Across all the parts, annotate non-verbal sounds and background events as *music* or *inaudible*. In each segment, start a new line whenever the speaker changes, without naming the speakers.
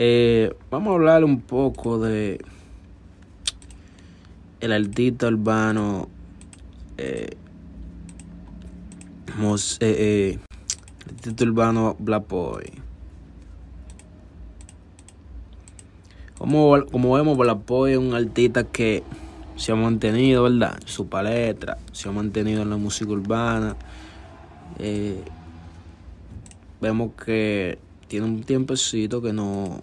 Eh, vamos a hablar un poco de el artista urbano eh, mos, eh, eh, el artista urbano Black. Como, como vemos, Black es un artista que se ha mantenido, ¿verdad? Su paleta, se ha mantenido en la música urbana. Vemos que tiene un tiempecito que no,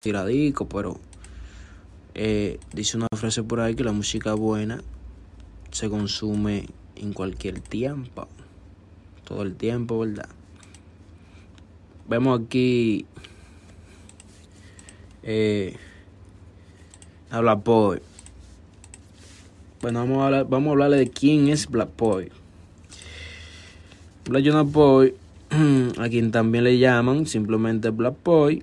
Tiradico, pero eh, dice una frase por ahí que la música buena se consume en cualquier tiempo, todo el tiempo, ¿verdad? Vemos aquí eh, a Black Boy. Bueno, vamos a, vamos a hablarle de quién es Black Boy. Black Jonah Boy, *clears throat* a quien también le llaman simplemente Black Boy,